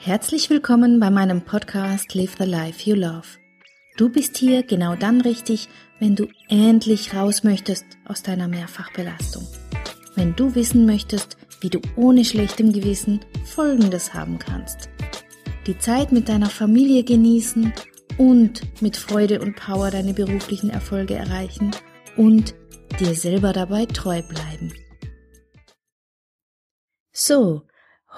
Herzlich willkommen bei meinem Podcast Live the Life You Love. Du bist hier genau dann richtig, wenn du endlich raus möchtest aus deiner Mehrfachbelastung. Wenn du wissen möchtest, wie du ohne schlechtem Gewissen Folgendes haben kannst. Die Zeit mit deiner Familie genießen und mit Freude und Power deine beruflichen Erfolge erreichen und dir selber dabei treu bleiben. So,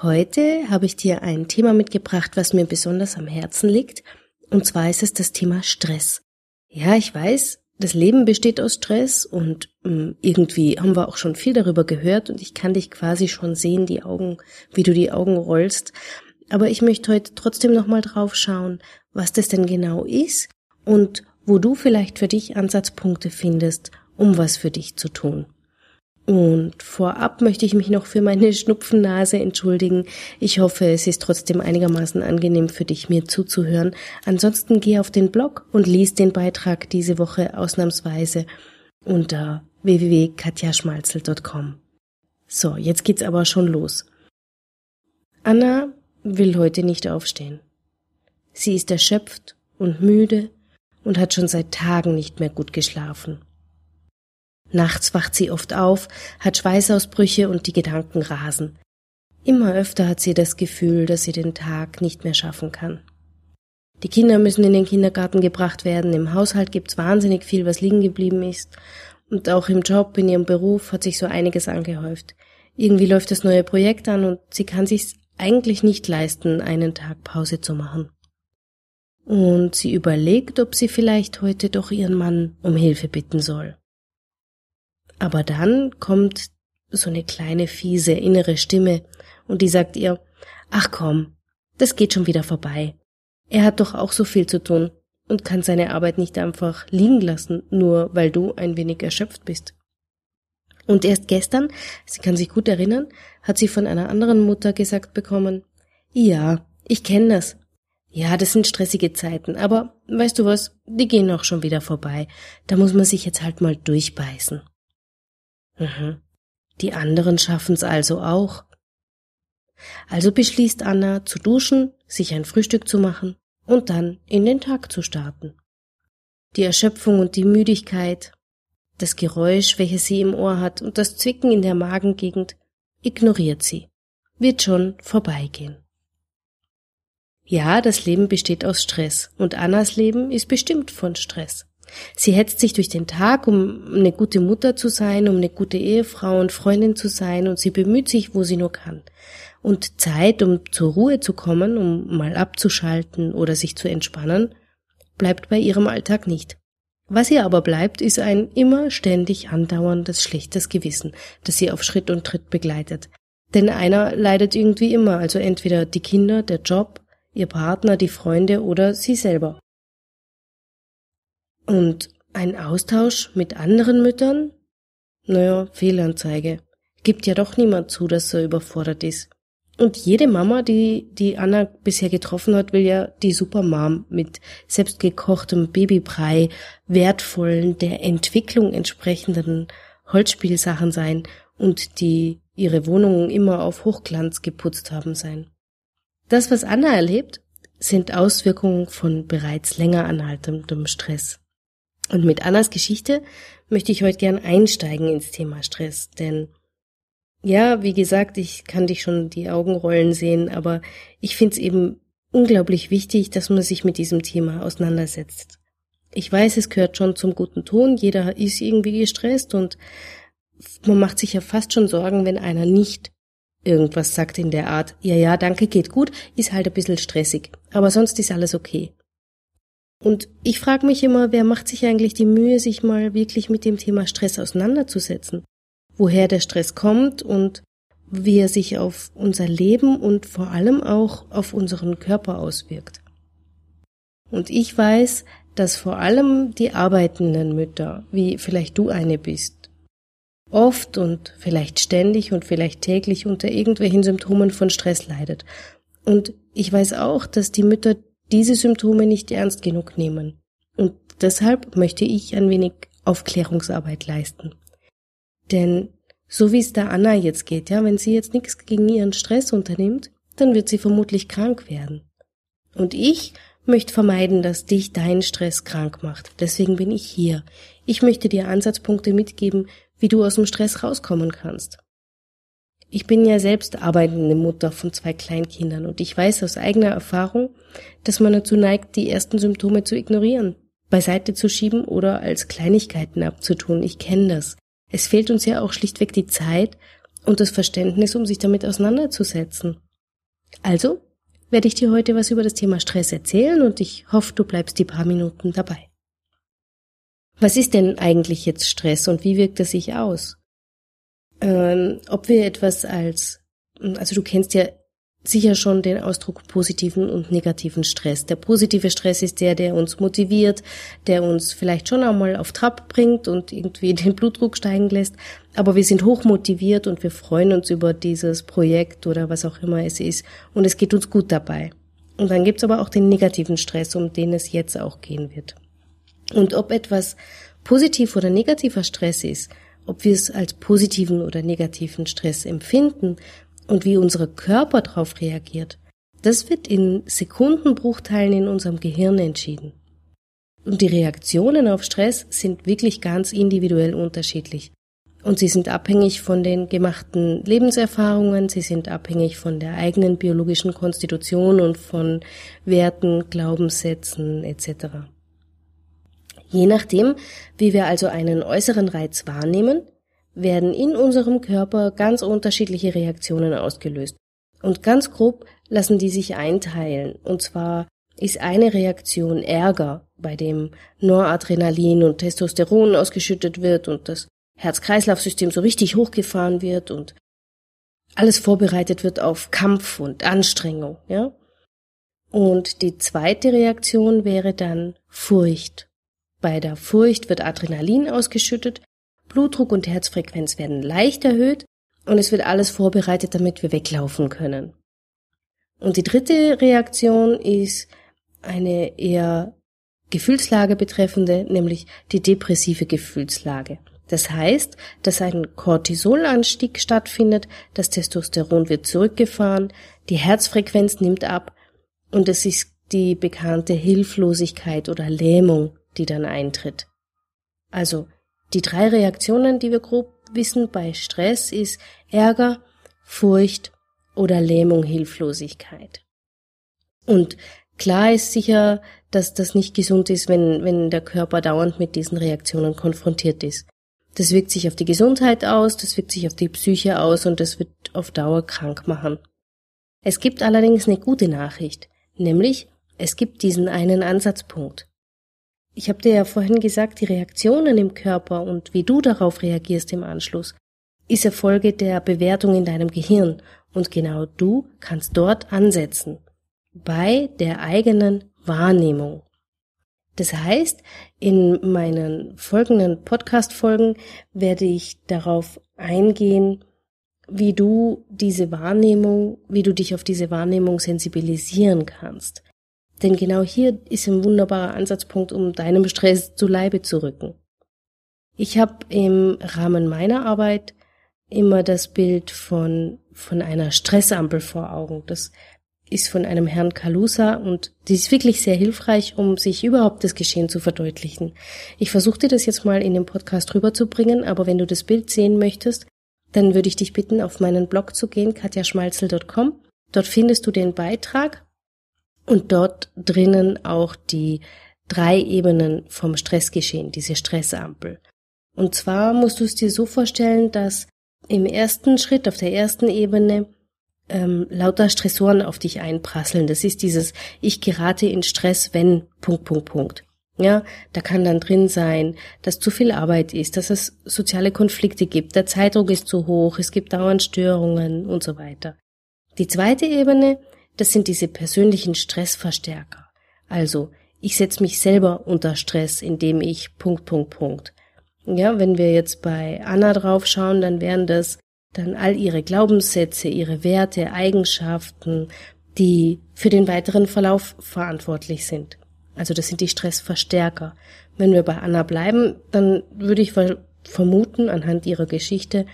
Heute habe ich dir ein Thema mitgebracht, was mir besonders am Herzen liegt, und zwar ist es das Thema Stress. Ja, ich weiß, das Leben besteht aus Stress und mh, hm, irgendwie haben wir auch schon viel darüber gehört und ich kann dich quasi schon sehen, die Augen, wie du die Augen rollst. Aber ich möchte heute trotzdem nochmal drauf schauen, was das denn genau ist und wo du vielleicht für dich Ansatzpunkte findest, um was für dich zu tun. Und vorab möchte ich mich noch für meine Schnupfennase entschuldigen. Ich hoffe, es ist trotzdem einigermaßen angenehm für dich, mir zuzuhören. Ansonsten geh auf den Blog und lies den Beitrag diese Woche ausnahmsweise unter www.katjaschmalzel.com. So, jetzt geht's aber schon los. Anna will heute nicht aufstehen. Sie ist erschöpft und müde und hat schon seit Tagen nicht mehr gut geschlafen. Nachts wacht sie oft auf, hat Schweißausbrüche und die Gedanken rasen. Immer öfter hat sie das Gefühl, dass sie den Tag nicht mehr schaffen kann. Die Kinder müssen in den Kindergarten gebracht werden, im Haushalt gibt's wahnsinnig viel, was liegen geblieben ist, und auch im Job, in ihrem Beruf hat sich so einiges angehäuft. Irgendwie läuft das neue Projekt an und sie kann sich's eigentlich nicht leisten, einen Tag Pause zu machen. Und sie überlegt, ob sie vielleicht heute doch ihren Mann um Hilfe bitten soll. Aber dann kommt so eine kleine fiese innere Stimme und die sagt ihr, ach komm, das geht schon wieder vorbei. Er hat doch auch so viel zu tun und kann seine Arbeit nicht einfach liegen lassen, nur weil du ein wenig erschöpft bist. Und erst gestern, sie kann sich gut erinnern, hat sie von einer anderen Mutter gesagt bekommen, ja, ich kenne das. Ja, das sind stressige Zeiten, aber weißt du was, die gehen auch schon wieder vorbei. Da muss man sich jetzt halt mal durchbeißen. Mhm. Die anderen schaffen's also auch. Also beschließt Anna zu duschen, sich ein Frühstück zu machen und dann in den Tag zu starten. Die Erschöpfung und die Müdigkeit, das Geräusch, welches sie im Ohr hat und das Zwicken in der Magengegend ignoriert sie. Wird schon vorbeigehen. Ja, das Leben besteht aus Stress und Annas Leben ist bestimmt von Stress. Sie hetzt sich durch den Tag, um eine gute Mutter zu sein, um eine gute Ehefrau und Freundin zu sein, und sie bemüht sich, wo sie nur kann. Und Zeit, um zur Ruhe zu kommen, um mal abzuschalten oder sich zu entspannen, bleibt bei ihrem Alltag nicht. Was ihr aber bleibt, ist ein immer ständig andauerndes schlechtes Gewissen, das sie auf Schritt und Tritt begleitet. Denn einer leidet irgendwie immer, also entweder die Kinder, der Job, ihr Partner, die Freunde oder sie selber. Und ein Austausch mit anderen Müttern? Naja, Fehlanzeige. Gibt ja doch niemand zu, dass er überfordert ist. Und jede Mama, die, die Anna bisher getroffen hat, will ja die Supermom mit selbstgekochtem Babybrei, wertvollen, der Entwicklung entsprechenden Holzspielsachen sein und die ihre Wohnungen immer auf Hochglanz geputzt haben sein. Das, was Anna erlebt, sind Auswirkungen von bereits länger anhaltendem Stress. Und mit Annas Geschichte möchte ich heute gern einsteigen ins Thema Stress, denn ja, wie gesagt, ich kann dich schon die Augen rollen sehen, aber ich finde es eben unglaublich wichtig, dass man sich mit diesem Thema auseinandersetzt. Ich weiß, es gehört schon zum guten Ton, jeder ist irgendwie gestresst und man macht sich ja fast schon Sorgen, wenn einer nicht irgendwas sagt in der Art, ja, ja, danke, geht gut, ist halt ein bisschen stressig, aber sonst ist alles okay. Und ich frage mich immer, wer macht sich eigentlich die Mühe, sich mal wirklich mit dem Thema Stress auseinanderzusetzen? Woher der Stress kommt und wie er sich auf unser Leben und vor allem auch auf unseren Körper auswirkt. Und ich weiß, dass vor allem die arbeitenden Mütter, wie vielleicht du eine bist, oft und vielleicht ständig und vielleicht täglich unter irgendwelchen Symptomen von Stress leidet. Und ich weiß auch, dass die Mütter diese Symptome nicht ernst genug nehmen. Und deshalb möchte ich ein wenig Aufklärungsarbeit leisten. Denn so wie es der Anna jetzt geht, ja, wenn sie jetzt nichts gegen ihren Stress unternimmt, dann wird sie vermutlich krank werden. Und ich möchte vermeiden, dass dich dein Stress krank macht. Deswegen bin ich hier. Ich möchte dir Ansatzpunkte mitgeben, wie du aus dem Stress rauskommen kannst. Ich bin ja selbst arbeitende Mutter von zwei Kleinkindern und ich weiß aus eigener Erfahrung, dass man dazu neigt, die ersten Symptome zu ignorieren, beiseite zu schieben oder als Kleinigkeiten abzutun. Ich kenne das. Es fehlt uns ja auch schlichtweg die Zeit und das Verständnis, um sich damit auseinanderzusetzen. Also werde ich dir heute was über das Thema Stress erzählen und ich hoffe, du bleibst die paar Minuten dabei. Was ist denn eigentlich jetzt Stress und wie wirkt er sich aus? Ähm, ob wir etwas als, also du kennst ja sicher schon den Ausdruck positiven und negativen Stress. Der positive Stress ist der, der uns motiviert, der uns vielleicht schon einmal auf Trab bringt und irgendwie den Blutdruck steigen lässt. Aber wir sind hoch motiviert und wir freuen uns über dieses Projekt oder was auch immer es ist und es geht uns gut dabei. Und dann gibt's aber auch den negativen Stress, um den es jetzt auch gehen wird. Und ob etwas positiv oder negativer Stress ist, ob wir es als positiven oder negativen Stress empfinden und wie unser Körper darauf reagiert, das wird in Sekundenbruchteilen in unserem Gehirn entschieden. Und die Reaktionen auf Stress sind wirklich ganz individuell unterschiedlich. Und sie sind abhängig von den gemachten Lebenserfahrungen, sie sind abhängig von der eigenen biologischen Konstitution und von Werten, Glaubenssätzen etc. Je nachdem, wie wir also einen äußeren Reiz wahrnehmen, werden in unserem Körper ganz unterschiedliche Reaktionen ausgelöst. Und ganz grob lassen die sich einteilen. Und zwar ist eine Reaktion Ärger, bei dem Noradrenalin und Testosteron ausgeschüttet wird und das Herz-Kreislauf-System so richtig hochgefahren wird und alles vorbereitet wird auf Kampf und Anstrengung, ja? Und die zweite Reaktion wäre dann Furcht. Bei der Furcht wird Adrenalin ausgeschüttet Blutdruck und Herzfrequenz werden leicht erhöht und es wird alles vorbereitet, damit wir weglaufen können. Und die dritte Reaktion ist eine eher Gefühlslage betreffende, nämlich die depressive Gefühlslage. Das heißt, dass ein Cortisolanstieg stattfindet, das Testosteron wird zurückgefahren, die Herzfrequenz nimmt ab und es ist die bekannte Hilflosigkeit oder Lähmung, die dann eintritt. Also die drei Reaktionen, die wir grob wissen bei Stress, ist Ärger, Furcht oder Lähmung, Hilflosigkeit. Und klar ist sicher, dass das nicht gesund ist, wenn, wenn der Körper dauernd mit diesen Reaktionen konfrontiert ist. Das wirkt sich auf die Gesundheit aus, das wirkt sich auf die Psyche aus und das wird auf Dauer krank machen. Es gibt allerdings eine gute Nachricht, nämlich es gibt diesen einen Ansatzpunkt. Ich habe dir ja vorhin gesagt, die Reaktionen im Körper und wie du darauf reagierst im Anschluss, ist Erfolge der Bewertung in deinem Gehirn und genau du kannst dort ansetzen, bei der eigenen Wahrnehmung. Das heißt, in meinen folgenden Podcast-Folgen werde ich darauf eingehen, wie du diese Wahrnehmung, wie du dich auf diese Wahrnehmung sensibilisieren kannst. Denn genau hier ist ein wunderbarer Ansatzpunkt, um deinem Stress zu Leibe zu rücken. Ich habe im Rahmen meiner Arbeit immer das Bild von, von einer Stressampel vor Augen. Das ist von einem Herrn Kalusa und die ist wirklich sehr hilfreich, um sich überhaupt das Geschehen zu verdeutlichen. Ich versuchte das jetzt mal in dem Podcast rüberzubringen, aber wenn du das Bild sehen möchtest, dann würde ich dich bitten, auf meinen Blog zu gehen, katjaschmalzel.com. Dort findest du den Beitrag und dort drinnen auch die drei Ebenen vom Stressgeschehen, diese Stressampel. Und zwar musst du es dir so vorstellen, dass im ersten Schritt, auf der ersten Ebene, ähm, lauter Stressoren auf dich einprasseln. Das ist dieses Ich gerate in Stress, wenn Punkt, Punkt, Punkt. Ja, da kann dann drin sein, dass zu viel Arbeit ist, dass es soziale Konflikte gibt, der Zeitdruck ist zu hoch, es gibt dauernd Störungen und so weiter. Die zweite Ebene das sind diese persönlichen Stressverstärker. Also, ich setze mich selber unter Stress, indem ich Punkt, Punkt, Punkt. Ja, wenn wir jetzt bei Anna draufschauen, dann wären das dann all ihre Glaubenssätze, ihre Werte, Eigenschaften, die für den weiteren Verlauf verantwortlich sind. Also das sind die Stressverstärker. Wenn wir bei Anna bleiben, dann würde ich vermuten, anhand ihrer Geschichte,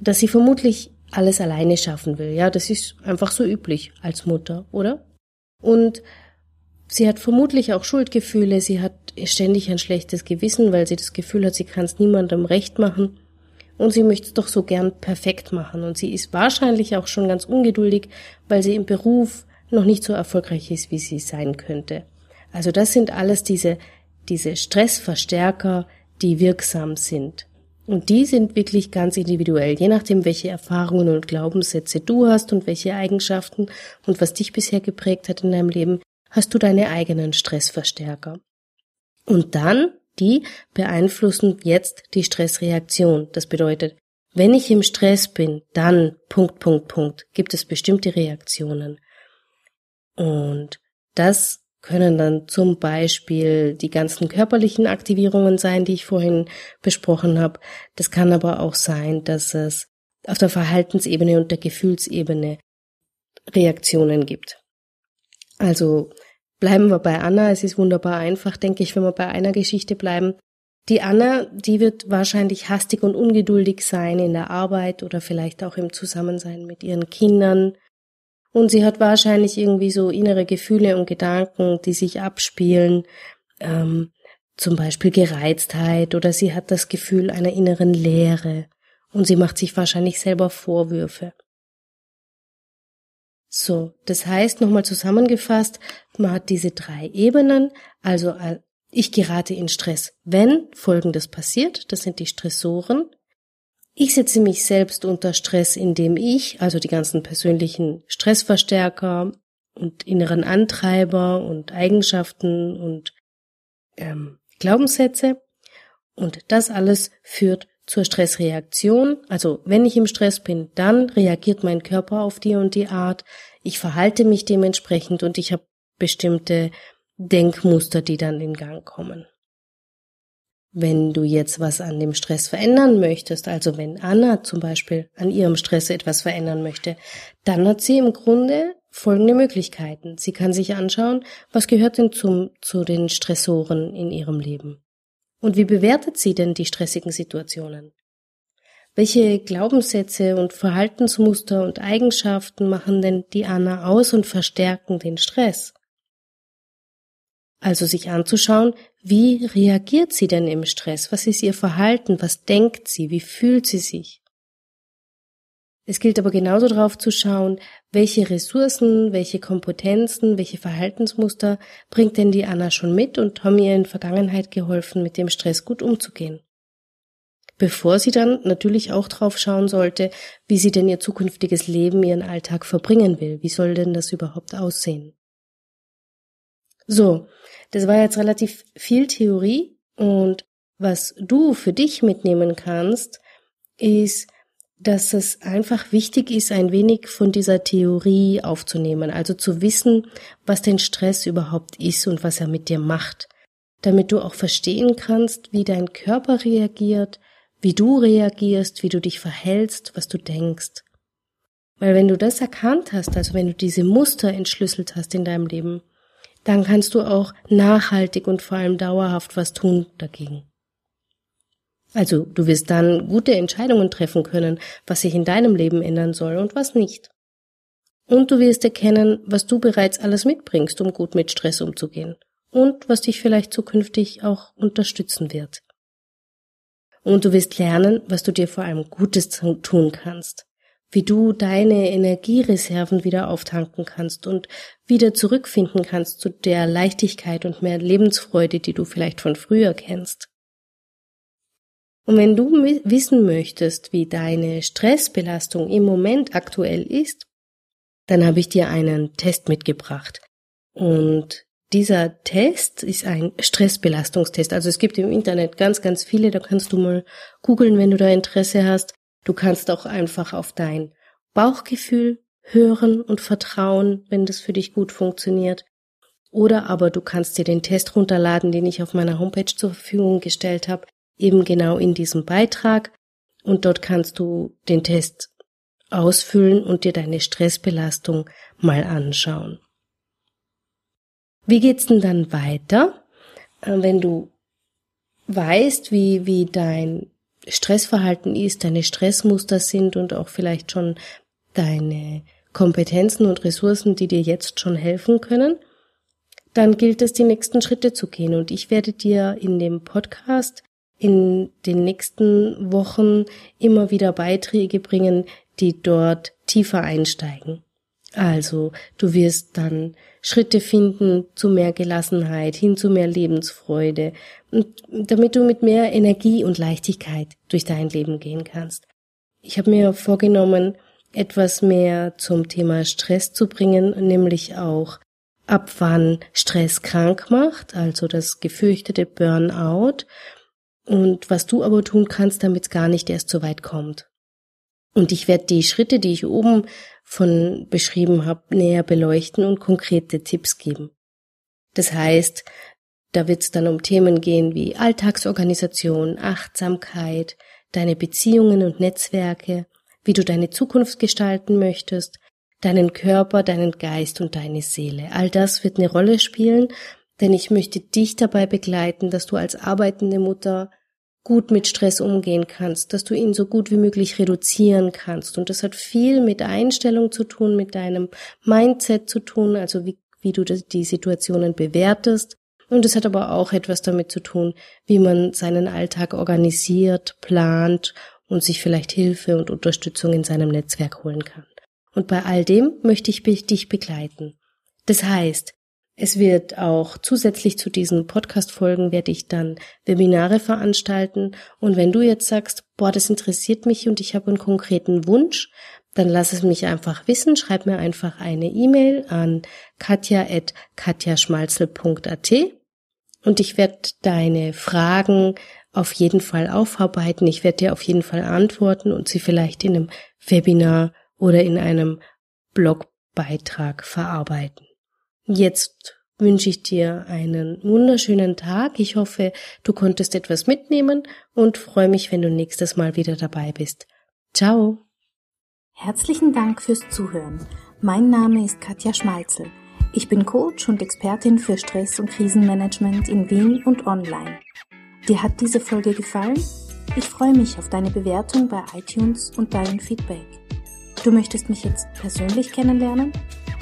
dass sie vermutlich alles alleine schaffen will. Ja, das ist einfach so üblich als Mutter, oder? Und sie hat vermutlich auch Schuldgefühle, sie hat ständig ein schlechtes Gewissen, weil sie das Gefühl hat, sie kann es niemandem recht machen und sie möchte es doch so gern perfekt machen und sie ist wahrscheinlich auch schon ganz ungeduldig, weil sie im Beruf noch nicht so erfolgreich ist, wie sie sein könnte. Also das sind alles diese, diese Stressverstärker, die wirksam sind. Und die sind wirklich ganz individuell, je nachdem, welche Erfahrungen und Glaubenssätze du hast und welche Eigenschaften und was dich bisher geprägt hat in deinem Leben, hast du deine eigenen Stressverstärker. Und dann, die beeinflussen jetzt die Stressreaktion. Das bedeutet, wenn ich im Stress bin, dann Punkt, Punkt, Punkt, gibt es bestimmte Reaktionen. Und das können dann zum Beispiel die ganzen körperlichen Aktivierungen sein, die ich vorhin besprochen habe. Das kann aber auch sein, dass es auf der Verhaltensebene und der Gefühlsebene Reaktionen gibt. Also bleiben wir bei Anna. Es ist wunderbar einfach, denke ich, wenn wir bei einer Geschichte bleiben. Die Anna, die wird wahrscheinlich hastig und ungeduldig sein in der Arbeit oder vielleicht auch im Zusammensein mit ihren Kindern. Und sie hat wahrscheinlich irgendwie so innere Gefühle und Gedanken, die sich abspielen, ähm, zum Beispiel Gereiztheit oder sie hat das Gefühl einer inneren Leere. Und sie macht sich wahrscheinlich selber Vorwürfe. So, das heißt nochmal zusammengefasst, man hat diese drei Ebenen, also äh, ich gerate in Stress, wenn Folgendes passiert, das sind die Stressoren, ich setze mich selbst unter Stress, indem ich, also die ganzen persönlichen Stressverstärker und inneren Antreiber und Eigenschaften und ähm, Glaubenssätze, und das alles führt zur Stressreaktion. Also wenn ich im Stress bin, dann reagiert mein Körper auf die und die Art. Ich verhalte mich dementsprechend und ich habe bestimmte Denkmuster, die dann in Gang kommen. Wenn du jetzt was an dem Stress verändern möchtest, also wenn Anna zum Beispiel an ihrem Stress etwas verändern möchte, dann hat sie im Grunde folgende Möglichkeiten. Sie kann sich anschauen, was gehört denn zum, zu den Stressoren in ihrem Leben? Und wie bewertet sie denn die stressigen Situationen? Welche Glaubenssätze und Verhaltensmuster und Eigenschaften machen denn die Anna aus und verstärken den Stress? Also sich anzuschauen, wie reagiert sie denn im Stress? Was ist ihr Verhalten? Was denkt sie? Wie fühlt sie sich? Es gilt aber genauso darauf zu schauen, welche Ressourcen, welche Kompetenzen, welche Verhaltensmuster bringt denn die Anna schon mit und haben ihr in Vergangenheit geholfen, mit dem Stress gut umzugehen. Bevor sie dann natürlich auch drauf schauen sollte, wie sie denn ihr zukünftiges Leben, ihren Alltag verbringen will. Wie soll denn das überhaupt aussehen? So, das war jetzt relativ viel Theorie und was du für dich mitnehmen kannst, ist, dass es einfach wichtig ist, ein wenig von dieser Theorie aufzunehmen, also zu wissen, was denn Stress überhaupt ist und was er mit dir macht, damit du auch verstehen kannst, wie dein Körper reagiert, wie du reagierst, wie du dich verhältst, was du denkst. Weil wenn du das erkannt hast, also wenn du diese Muster entschlüsselt hast in deinem Leben, dann kannst du auch nachhaltig und vor allem dauerhaft was tun dagegen. Also du wirst dann gute Entscheidungen treffen können, was sich in deinem Leben ändern soll und was nicht. Und du wirst erkennen, was du bereits alles mitbringst, um gut mit Stress umzugehen und was dich vielleicht zukünftig auch unterstützen wird. Und du wirst lernen, was du dir vor allem Gutes tun kannst wie du deine Energiereserven wieder auftanken kannst und wieder zurückfinden kannst zu der Leichtigkeit und mehr Lebensfreude, die du vielleicht von früher kennst. Und wenn du wissen möchtest, wie deine Stressbelastung im Moment aktuell ist, dann habe ich dir einen Test mitgebracht. Und dieser Test ist ein Stressbelastungstest. Also es gibt im Internet ganz, ganz viele, da kannst du mal googeln, wenn du da Interesse hast. Du kannst auch einfach auf dein Bauchgefühl hören und vertrauen, wenn das für dich gut funktioniert. Oder aber du kannst dir den Test runterladen, den ich auf meiner Homepage zur Verfügung gestellt habe, eben genau in diesem Beitrag. Und dort kannst du den Test ausfüllen und dir deine Stressbelastung mal anschauen. Wie geht's denn dann weiter, äh, wenn du weißt, wie, wie dein Stressverhalten ist, deine Stressmuster sind und auch vielleicht schon deine Kompetenzen und Ressourcen, die dir jetzt schon helfen können, dann gilt es, die nächsten Schritte zu gehen. Und ich werde dir in dem Podcast in den nächsten Wochen immer wieder Beiträge bringen, die dort tiefer einsteigen. Also, du wirst dann Schritte finden zu mehr Gelassenheit, hin zu mehr Lebensfreude, und damit du mit mehr Energie und Leichtigkeit durch dein Leben gehen kannst. Ich habe mir vorgenommen, etwas mehr zum Thema Stress zu bringen, nämlich auch ab wann Stress krank macht, also das gefürchtete Burnout, und was du aber tun kannst, damit es gar nicht erst so weit kommt. Und ich werde die Schritte, die ich oben von beschrieben habe, näher beleuchten und konkrete Tipps geben. Das heißt, da wird es dann um Themen gehen wie Alltagsorganisation, Achtsamkeit, deine Beziehungen und Netzwerke, wie du deine Zukunft gestalten möchtest, deinen Körper, deinen Geist und deine Seele. All das wird eine Rolle spielen, denn ich möchte dich dabei begleiten, dass du als arbeitende Mutter gut mit Stress umgehen kannst, dass du ihn so gut wie möglich reduzieren kannst. Und das hat viel mit Einstellung zu tun, mit deinem Mindset zu tun, also wie, wie du die Situationen bewertest. Und es hat aber auch etwas damit zu tun, wie man seinen Alltag organisiert, plant und sich vielleicht Hilfe und Unterstützung in seinem Netzwerk holen kann. Und bei all dem möchte ich dich begleiten. Das heißt, es wird auch zusätzlich zu diesen Podcast-Folgen werde ich dann Webinare veranstalten. Und wenn du jetzt sagst, boah, das interessiert mich und ich habe einen konkreten Wunsch, dann lass es mich einfach wissen. Schreib mir einfach eine E-Mail an katja.katjaschmalzel.at und ich werde deine Fragen auf jeden Fall aufarbeiten. Ich werde dir auf jeden Fall antworten und sie vielleicht in einem Webinar oder in einem Blogbeitrag verarbeiten. Jetzt wünsche ich dir einen wunderschönen Tag. Ich hoffe, du konntest etwas mitnehmen und freue mich, wenn du nächstes Mal wieder dabei bist. Ciao. Herzlichen Dank fürs Zuhören. Mein Name ist Katja Schmalzel. Ich bin Coach und Expertin für Stress- und Krisenmanagement in Wien und online. Dir hat diese Folge gefallen? Ich freue mich auf deine Bewertung bei iTunes und dein Feedback. Du möchtest mich jetzt persönlich kennenlernen?